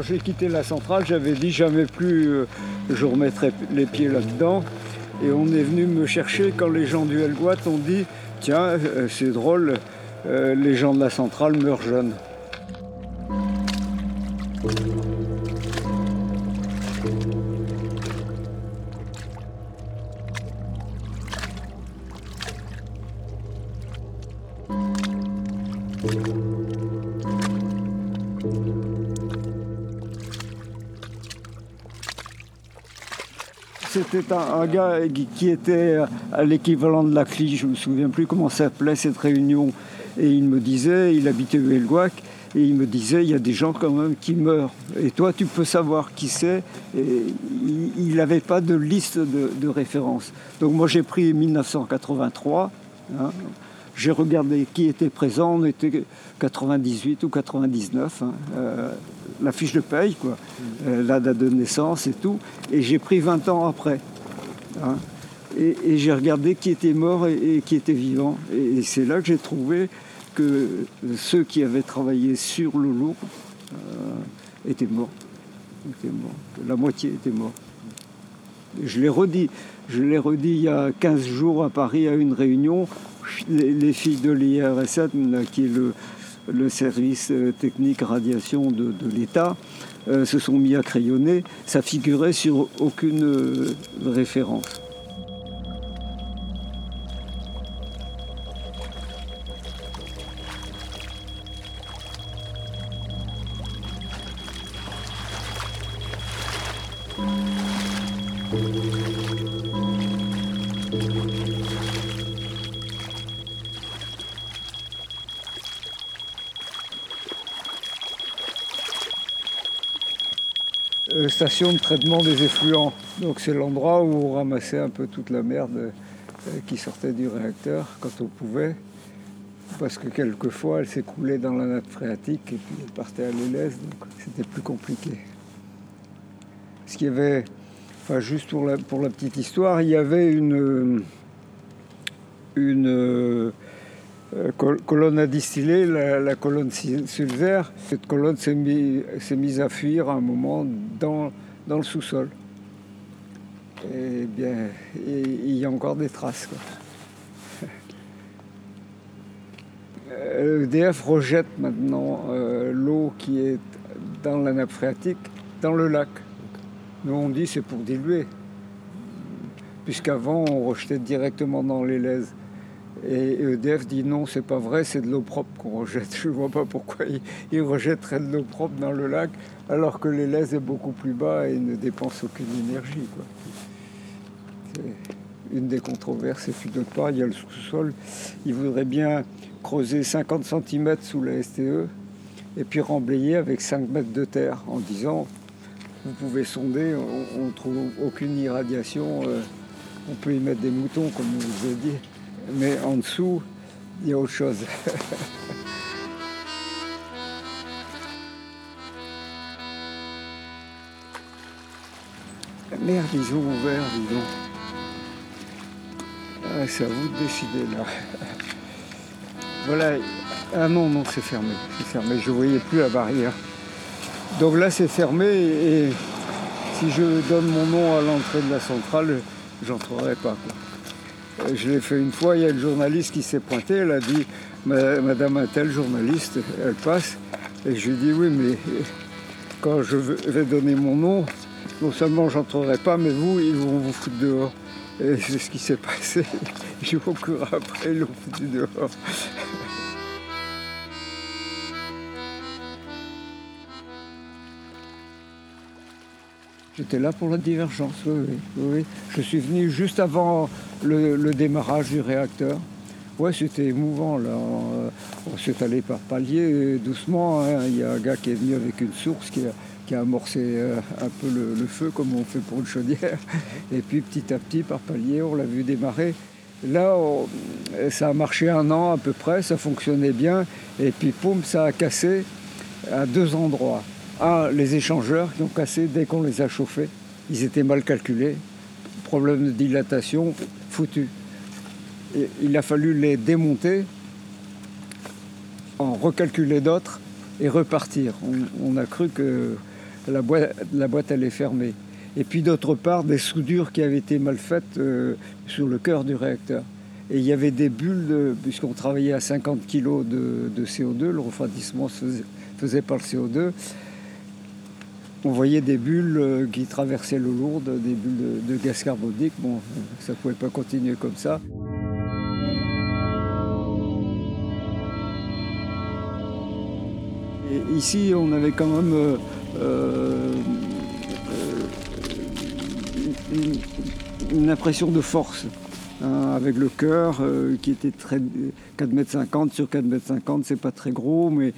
Quand j'ai quitté la centrale, j'avais dit jamais plus euh, je remettrai les pieds là-dedans. Et on est venu me chercher quand les gens du Helgoat ont dit Tiens, euh, c'est drôle, euh, les gens de la centrale meurent jeunes. C'était un, gars qui était à l'équivalent de la CLI, je ne me souviens plus comment s'appelait cette réunion. Et il me disait, il habitait au Helgoac, et il me disait, il y a des gens quand même qui meurent. Et toi, tu peux savoir qui c'est. Il n'avait pas de liste de, référence. Donc moi, j'ai pris 1983. J'ai regardé qui était présent, on était 98 ou 99, hein, euh, la fiche de paye, quoi, euh, la date de naissance et tout. Et j'ai pris 20 ans après. Hein. et, j'ai regardé qui était mort et, qui était vivant. Et, c'est là que j'ai trouvé que ceux qui avaient travaillé sur le loup euh, étaient, morts. étaient morts. La moitié était morts. Je l'ai redit. Je l'ai redit il y a 15 jours à Paris à une réunion les, filles de l'IRSN, qui est le, service euh, technique radiation de, l'État, euh, se sont mis à crayonner. Ça figurait sur aucune euh, référence. De traitement des effluents. Donc c'est l'endroit où on ramassait un peu toute la merde euh, qui sortait du réacteur quand on pouvait. Parce que quelquefois elle s'écoulait dans la nappe phréatique et puis elle partait à l'élèse, donc c'était plus compliqué. Ce qui avait, enfin juste pour la, pour la petite histoire, il y avait une, une euh, colonne à distiller, la, colonne Sulver. Cette colonne s'est mise à fuir à un moment dans, dans le sous-sol. Et bien, il y a encore des traces. EDF euh, rejette maintenant euh, l'eau qui est dans la nappe phréatique dans le lac. Nous on dit c'est pour diluer, puisqu'avant on rejetait directement dans les laises. Et EDF dit non, c'est pas vrai, c'est de l'eau propre qu'on rejette. Je vois pas pourquoi ils rejetteraient de l'eau propre dans le lac alors que l'Élèse est beaucoup plus bas et ne dépense aucune énergie. C'est une des controverses. Et puis d'autre part, il y a le sous-sol. Ils voudraient bien creuser 50 cm sous la STE et puis remblayer avec 5 mètres de terre en disant vous pouvez sonder, on ne trouve aucune irradiation, euh, on peut y mettre des moutons comme je vous ai dit mais en dessous, il y a autre chose. Merde, ils ont ouvert, disons. Ah, c'est à vous de décider là. voilà. Ah non, non, c'est fermé. C'est fermé. Je ne voyais plus la barrière. Donc là, c'est fermé et si je donne mon nom à l'entrée de la centrale, j'entrerai pas. Je l'ai fait une fois, il y a une journaliste qui s'est pointée, elle a dit Madame un tel journaliste, elle passe. Et je lui dis oui, mais quand je vais donner mon nom, non seulement j'entrerai pas, mais vous, ils vont vous foutre dehors. Et c'est ce qui s'est passé. J'ai cours après, ils l'ont foutu dehors. J'étais là pour la divergence, oui, oui, Je suis venu juste avant le, démarrage du réacteur. Ouais, c'était émouvant, là. On s'est allé par palier, doucement. Hein. Il y a un gars qui est venu avec une source qui a, amorcé euh, un peu le, feu, comme on fait pour une chaudière. Et puis, petit à petit, par palier, on l'a vu démarrer. Là, ça a marché un an à peu près, ça fonctionnait bien. Et puis, poum, ça a cassé à deux endroits. Un, les échangeurs qui ont cassé dès qu'on les a chauffés. Ils étaient mal calculés. Problème de dilatation, foutu. il a fallu les démonter, en recalculer d'autres et repartir. On, a cru que la boîte, la boîte allait fermer. Et puis d'autre part, des soudures qui avaient été mal faites euh, sur le cœur du réacteur. Et il y avait des bulles, puisqu'on travaillait à 50 kg de, CO2, le refroidissement se faisait, par le CO2. On voyait des bulles euh, qui traversaient l'eau lourde, des bulles de, gaz carbonique. Bon, ça ne pouvait pas continuer comme ça. ici, on avait quand même euh, euh, une, impression de force. Hein, avec le cœur qui était très 4,50 m sur 4,50 m, c'est pas très gros, mais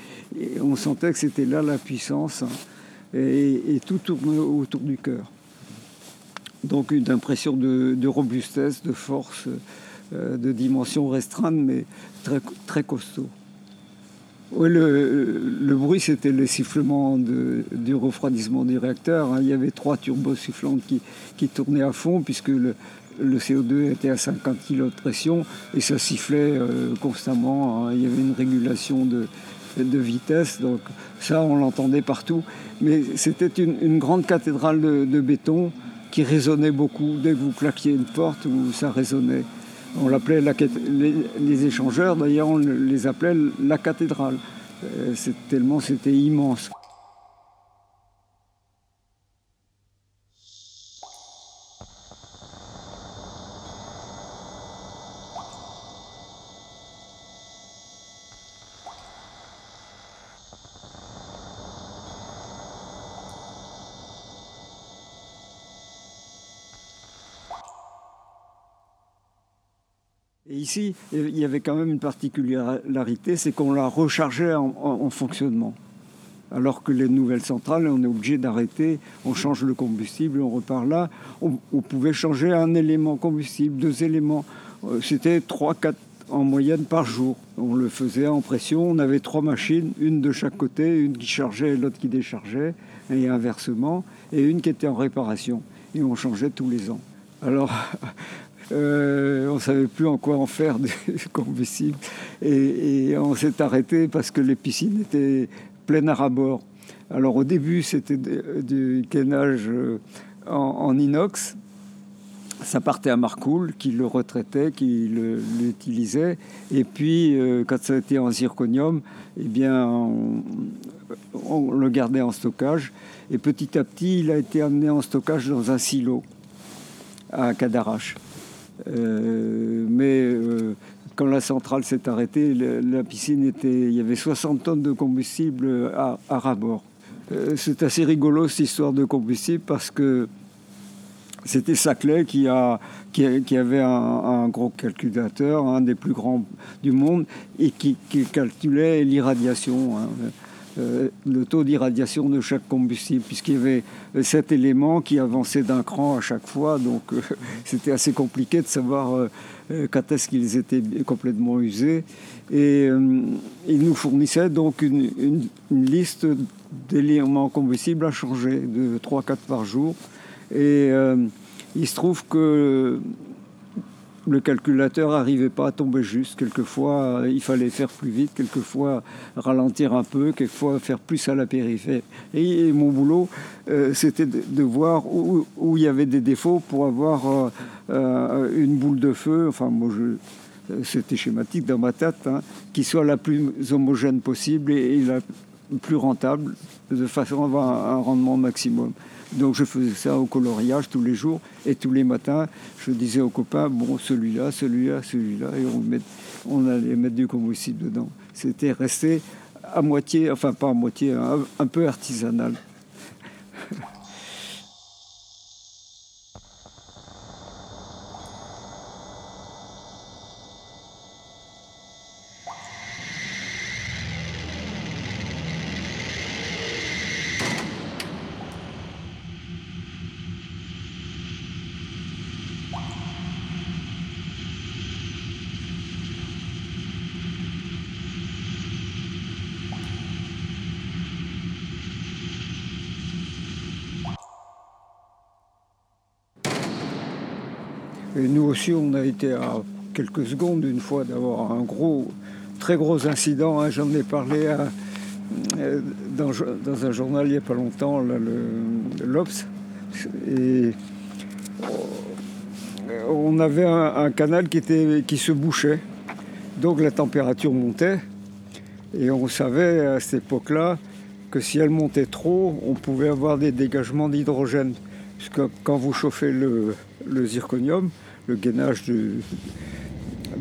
on sentait que c'était là la puissance hein, et, tout tournait autour du cœur. Donc une impression de, robustesse, de force, de dimension restreinte, mais très, très costaud. Oui, le, bruit, c'était le sifflement du refroidissement du réacteur. Hein. Il y avait trois turbos sifflantes qui, tournaient à fond, puisque le, CO2 était à 50 kg de pression et ça sifflait euh, constamment. Hein. Il y avait une régulation de, vitesse, donc ça, on l'entendait partout. Mais c'était une, grande cathédrale de, béton qui résonnait beaucoup. Dès que vous claquiez une porte, ça résonnait. On l'appelait les, échangeurs, d'ailleurs on les appelait la cathédrale, euh, tellement c'était immense. Ici, il y avait quand même une particularité, c'est qu'on la rechargeait en, fonctionnement. Alors que les nouvelles centrales, on est obligé d'arrêter, on change le combustible, on repart là. On, pouvait changer un élément combustible, deux éléments. Euh, c'était trois, quatre en moyenne par jour. On le faisait en pression, on avait trois machines, une de chaque côté, une qui chargeait l'autre qui déchargeait, et inversement, et une qui était en réparation. Et on changeait tous les ans. Alors, Euh, on ne savait plus en quoi en faire du combustible. Et, on s'est arrêté parce que les piscines étaient pleines à rabord. Alors au début, c'était du cainage euh, en, inox. Ça partait à Marcoule, qui le retraitait, qui l'utilisait. Et puis, euh, quand ça été en zirconium, eh bien, on, on, le gardait en stockage. Et petit à petit, il a été amené en stockage dans un silo à Cadarache. Euh, mais euh, quand la centrale s'est arrêtée, la, piscine était. Il y avait 60 tonnes de combustible à, à rabord. Euh, c'est assez rigolo cette histoire de combustible parce que c'était Saclay qui, a, qui, avait un, gros calculateur, un des plus grands du monde, et qui, calculait l'irradiation. Hein. Euh, le taux d'irradiation de chaque combustible, puisqu'il y avait sept éléments qui avançaient d'un cran à chaque fois, donc euh, c'était assez compliqué de savoir euh, quand est-ce qu'ils étaient complètement usés. Et il nous fournissait donc une, une liste d'éléments combustibles à changer de 3-4 par jour. Et il se trouve que le calculateur n'arrivait pas à tomber juste. Quelquefois, il fallait faire plus vite, quelquefois ralentir un peu, quelquefois faire plus à la périphérie. Et, mon boulot, euh, c'était de, voir où, il y avait des défauts pour avoir euh, euh, une boule de feu. Enfin, moi, c'était schématique dans ma tête, hein, qui soit la plus homogène possible et, et la plus rentable, de façon à avoir un rendement maximum. Donc je faisais ça au coloriage tous les jours et tous les matins, je disais aux copains, bon, celui-là, celui-là, celui-là, et on, on, allait mettre du combustible dedans. C'était resté à moitié, enfin pas à moitié, un peu artisanal. Et nous aussi, on a été à quelques secondes une fois d'avoir un gros, très gros incident. Hein. J'en ai parlé euh, dans, un journal il n'y a pas longtemps, l'Obs. Et on avait un, canal qui, était, qui se bouchait. Donc la température montait. Et on savait à cette époque-là que si elle montait trop, on pouvait avoir des dégagements d'hydrogène. Puisque quand vous chauffez le, zirconium, le gainage de,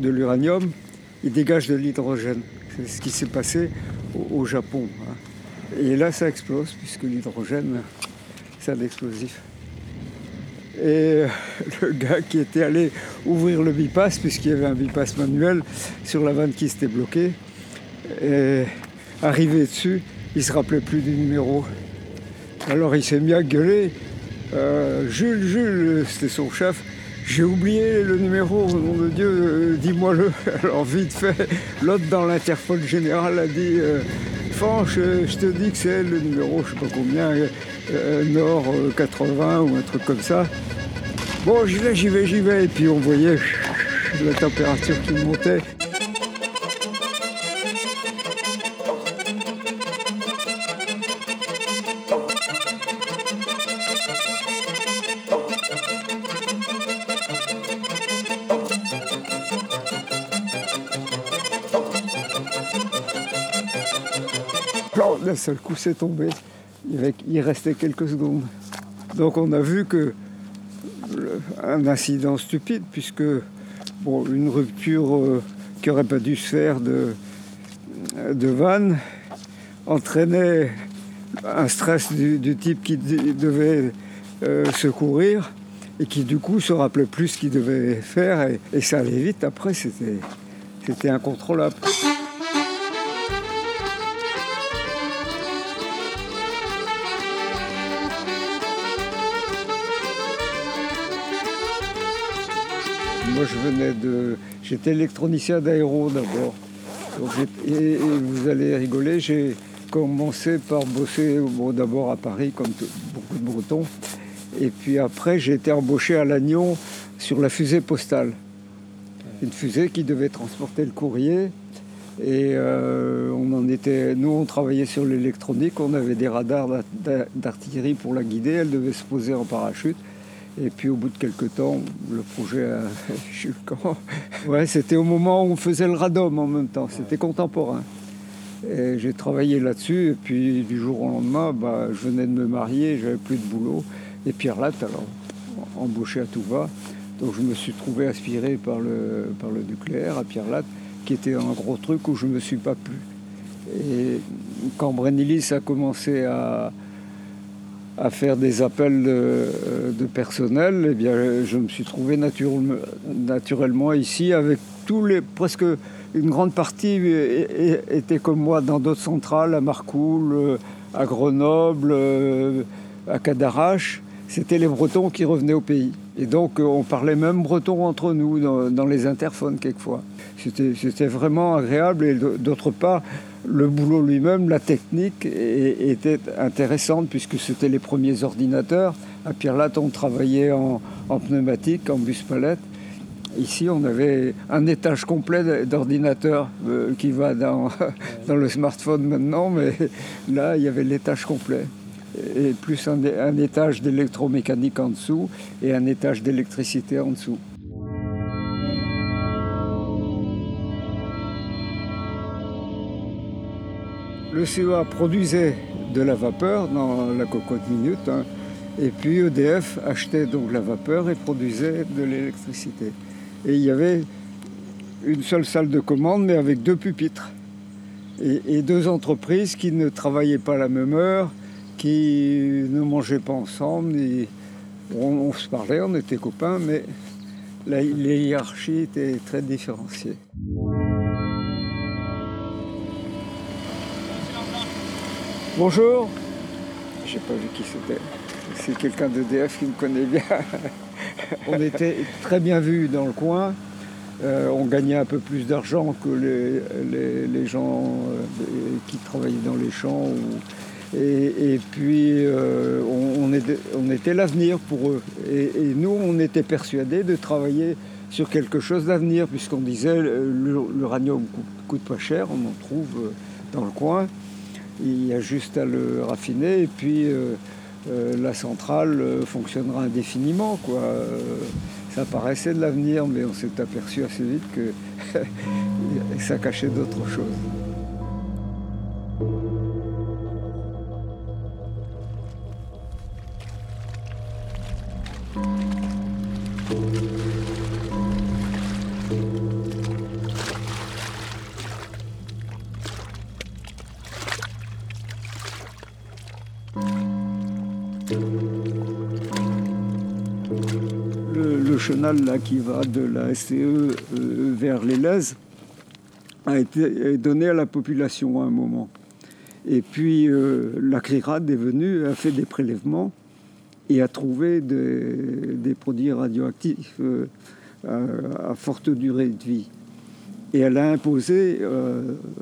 l'uranium, il dégage de l'hydrogène. C'est ce qui s'est passé au, Japon. Hein. Et là, ça explose, puisque l'hydrogène, c'est un explosif. Et le gars qui était allé ouvrir le bypass, puisqu'il y avait un bypass manuel sur la vanne qui s'était bloquée, est arrivé dessus, il se rappelait plus du numéro. Alors il s'est mis à gueuler. Euh, Jules, Jules, c'était son chef. J'ai oublié le numéro, au nom de Dieu, euh, dis-moi-le. Alors vite fait, l'autre dans l'interphone général a dit euh, Fanche, je te dis que c'est le numéro, je sais pas combien, Nord 80 ou un truc comme ça. Bon, j'y vais, j'y vais, j'y vais. Et puis on voyait la température qui montait. D'un seul coup, c'est tombé. Il restait quelques secondes. Donc on a vu que un incident stupide, puisque bon, une rupture euh, qui n'aurait pas dû se faire de, de vanne entraînait un stress du, type qui devait euh, secourir et qui du coup se rappelait plus ce qu'il devait faire et, et ça allait vite après c'était incontrôlable. Moi, je venais de. J'étais électronicien d'aéro d'abord. Et, vous allez rigoler, j'ai commencé par bosser d'abord à Paris, comme beaucoup de Bretons. Et puis après, j'ai été embauché à Lannion sur la fusée postale. Une fusée qui devait transporter le courrier. Et euh, on en était, nous, on travaillait sur l'électronique. On avait des radars d'artillerie pour la guider. Elle devait se poser en parachute. Et puis au bout de quelques temps, le projet a eu le camp. Ouais, c'était au moment où on faisait le radom en même temps, c'était contemporain. Et j'ai travaillé là-dessus, et puis du jour au lendemain, bah, je venais de me marier, j'avais plus de boulot. Et Pierre Latte, alors, embauché à tout va. Donc je me suis trouvé aspiré par le, par le nucléaire à Pierre Latte, qui était un gros truc où je ne me suis pas plu. Et quand Brennilis a commencé à, à faire des appels de, personnel, eh bien, je me suis trouvé naturellement ici avec tous les presque une grande partie était comme moi dans d'autres centrales, à Marcoule, à Grenoble, à Cadarache. C'était les Bretons qui revenaient au pays. Et donc on parlait même breton entre nous dans, dans les interphones quelquefois. C'était vraiment agréable et d'autre part, le boulot lui-même, la technique était intéressante puisque c'était les premiers ordinateurs. À Pierre-Latte, on travaillait en, pneumatique, en bus palette. Ici, on avait un étage complet d'ordinateurs euh, qui va dans, dans, le smartphone maintenant, mais là, il y avait l'étage complet. Et plus un, un étage d'électromécanique en dessous et un étage d'électricité en dessous. Le CEA produisait de la vapeur dans la cocotte minute, hein, et puis EDF achetait donc la vapeur et produisait de l'électricité. Et il y avait une seule salle de commande, mais avec deux pupitres. Et, deux entreprises qui ne travaillaient pas à la même heure, qui ne mangeaient pas ensemble. on, se parlait, on était copains, mais la, les hiérarchies étaient très différenciées. Bonjour. J'ai pas vu qui c'était. C'est quelqu'un d'EDF qui me connaît bien. on était très bien vus dans le coin. Euh, on gagnait un peu plus d'argent que les, gens euh, qui travaillaient dans les champs. et, puis euh, on, était, l'avenir pour eux. Et, nous, on était persuadés de travailler sur quelque chose d'avenir, puisqu'on disait l'uranium coûte, coûte pas cher, on en trouve dans le coin. Il y a juste à le raffiner et puis euh, euh, la centrale fonctionnera indéfiniment. Ça paraissait de l'avenir, mais on s'est aperçu assez vite que ça cachait d'autres choses. Chenal là, qui va de la SCE euh, vers les a été donné à la population à un moment. Et puis euh, la CRIRAD est venue, a fait des prélèvements et a trouvé des, produits radioactifs euh, à, forte durée de vie. Et elle a imposé,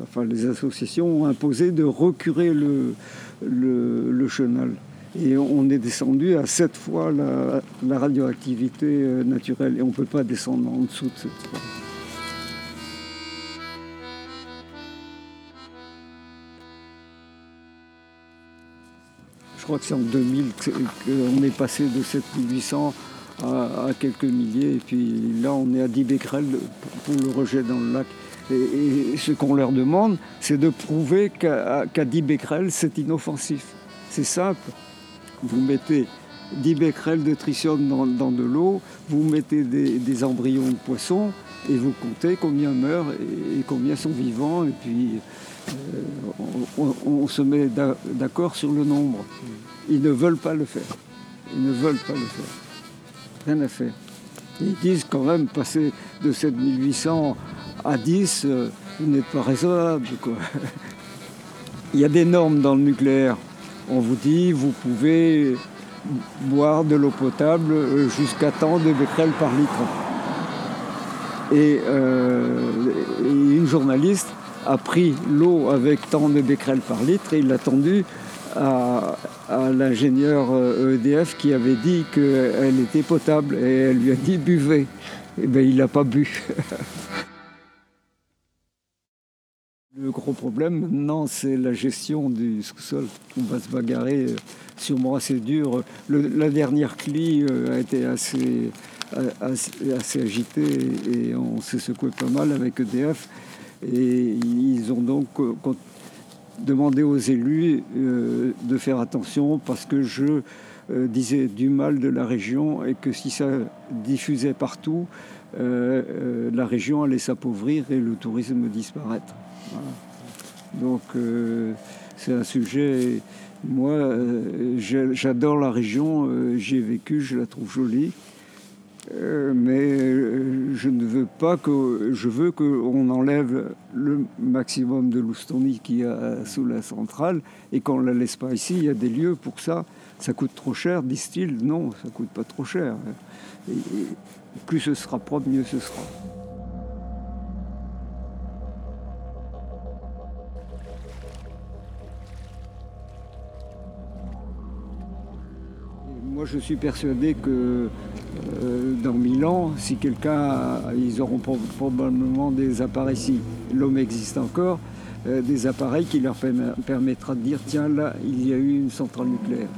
enfin les associations ont imposé de recurer le, le chenal. Et on est descendu à sept fois la, radioactivité euh, naturelle. Et on ne peut pas descendre en dessous de cette fois. Je crois que c'est en 2000 qu'on est passé de 7800 à, à, quelques milliers. Et puis là, on est à 10 becquerels pour le rejet dans le lac. Et, ce qu'on leur demande, c'est de prouver qu'à 10 becquerels, c'est inoffensif. C'est simple vous mettez 10 becquerels de tritium dans, de l'eau, vous mettez des, embryons de poissons et vous comptez combien meurent et, combien sont vivants. Et puis euh, on, se met d'accord sur le nombre. Ils ne veulent pas le faire. Ils ne veulent pas le faire. Rien à faire. Ils disent quand même passer de 7800 à 10, euh, n'est pas raisonnable. Il y a des normes dans le nucléaire on vous dit vous pouvez boire de l'eau potable euh, jusqu'à tant de becquerels par litre. Euh, et, une journaliste a pris l'eau avec tant de becquerels par litre et il l'a tendu à, l'ingénieur EDF euh, e qui avait dit qu'elle était potable et elle lui a dit buvez. Et eh bien il n'a pas bu. Le gros problème maintenant, c'est la gestion du sous-sol. On va se bagarrer euh, sûrement assez dur. la dernière cli euh, a été assez, agitée et on s'est secoué pas mal avec EDF. Et ils ont donc euh, demandé aux élus de faire attention parce que je disais du mal de la région et que si ça diffusait partout, la région allait s'appauvrir et le tourisme disparaître. Donc euh, c'est un sujet. Moi, euh, j'adore la région, euh, j'y ai vécu, je la trouve jolie. mais je ne veux pas que. Je veux qu'on enlève le maximum de l'oustonie qu'il y a sous la centrale et qu'on ne la laisse pas ici. Il y a des lieux pour ça. Ça coûte trop cher, disent-ils. Non, ça coûte pas trop cher. plus ce sera propre, mieux ce sera. Je suis persuadé que euh, dans mille ans, si quelqu'un, ils auront probablement des appareils, si l'homme existe encore, euh, des appareils qui leur permettra de dire tiens là, il y a eu une centrale nucléaire.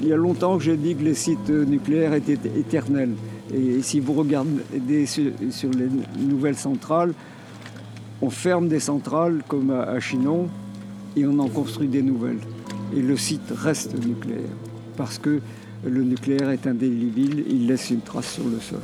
Il y a longtemps que j'ai dit que les sites nucléaires étaient éternels. Et si vous regardez sur, les nouvelles centrales, on ferme des centrales comme à Chinon et on en construit des nouvelles. Et le site reste nucléaire parce que le nucléaire est indélébile, il laisse une trace sur le sol.